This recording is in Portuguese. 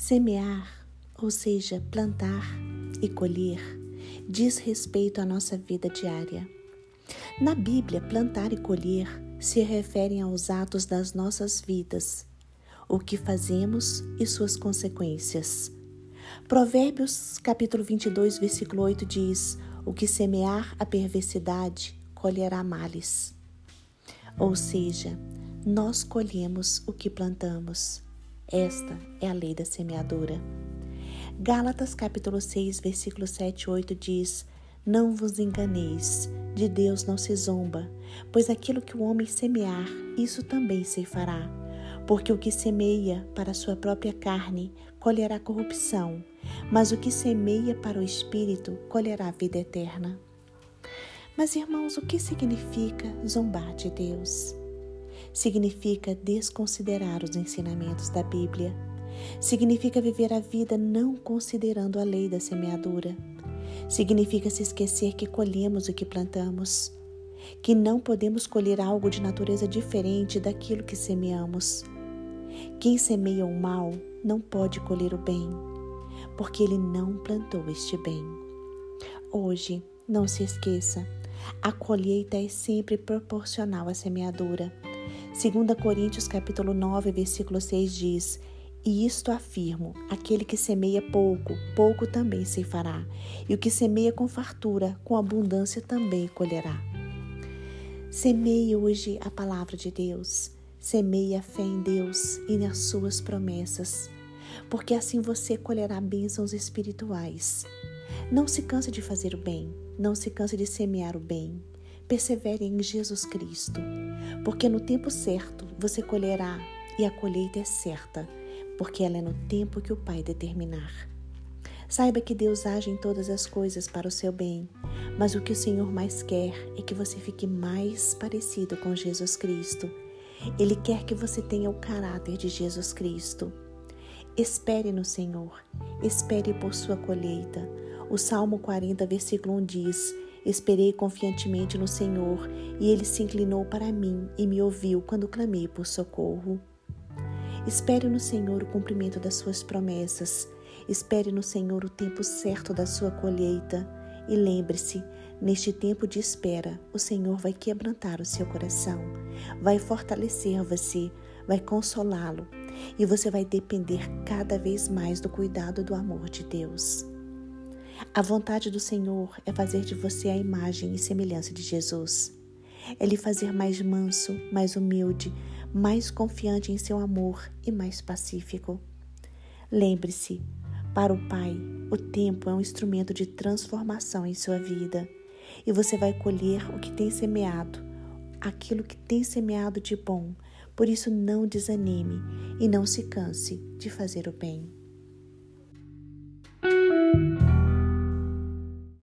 Semear, ou seja, plantar e colher, diz respeito à nossa vida diária. Na Bíblia, plantar e colher se referem aos atos das nossas vidas, o que fazemos e suas consequências. Provérbios capítulo 22, versículo 8 diz: O que semear a perversidade, colherá males. Ou seja, nós colhemos o que plantamos. Esta é a lei da semeadura. Gálatas capítulo 6, versículo 7 e 8 diz: Não vos enganeis, de Deus não se zomba, pois aquilo que o homem semear, isso também se fará. Porque o que semeia para a sua própria carne colherá corrupção, mas o que semeia para o espírito colherá vida eterna. Mas, irmãos, o que significa zombar de Deus? Significa desconsiderar os ensinamentos da Bíblia. Significa viver a vida não considerando a lei da semeadura. Significa se esquecer que colhemos o que plantamos, que não podemos colher algo de natureza diferente daquilo que semeamos. Quem semeia o mal não pode colher o bem, porque ele não plantou este bem. Hoje, não se esqueça, a colheita é sempre proporcional à semeadura. 2 Coríntios capítulo 9, versículo 6 diz: E isto afirmo: aquele que semeia pouco, pouco também se fará, e o que semeia com fartura, com abundância também colherá. Semeie hoje a palavra de Deus, semeie a fé em Deus e nas suas promessas, porque assim você colherá bênçãos espirituais. Não se canse de fazer o bem, não se canse de semear o bem. Persevere em Jesus Cristo, porque no tempo certo você colherá e a colheita é certa, porque ela é no tempo que o Pai determinar. Saiba que Deus age em todas as coisas para o seu bem, mas o que o Senhor mais quer é que você fique mais parecido com Jesus Cristo. Ele quer que você tenha o caráter de Jesus Cristo. Espere no Senhor, espere por sua colheita. O Salmo 40, versículo 1 diz: Esperei confiantemente no Senhor, e ele se inclinou para mim e me ouviu quando clamei por socorro. Espere no Senhor o cumprimento das suas promessas. Espere no Senhor o tempo certo da sua colheita. E lembre-se, neste tempo de espera, o Senhor vai quebrantar o seu coração, vai fortalecer você, vai consolá-lo, e você vai depender cada vez mais do cuidado do amor de Deus. A vontade do Senhor é fazer de você a imagem e semelhança de Jesus. É lhe fazer mais manso, mais humilde, mais confiante em seu amor e mais pacífico. Lembre-se, para o Pai, o tempo é um instrumento de transformação em sua vida e você vai colher o que tem semeado, aquilo que tem semeado de bom. Por isso, não desanime e não se canse de fazer o bem.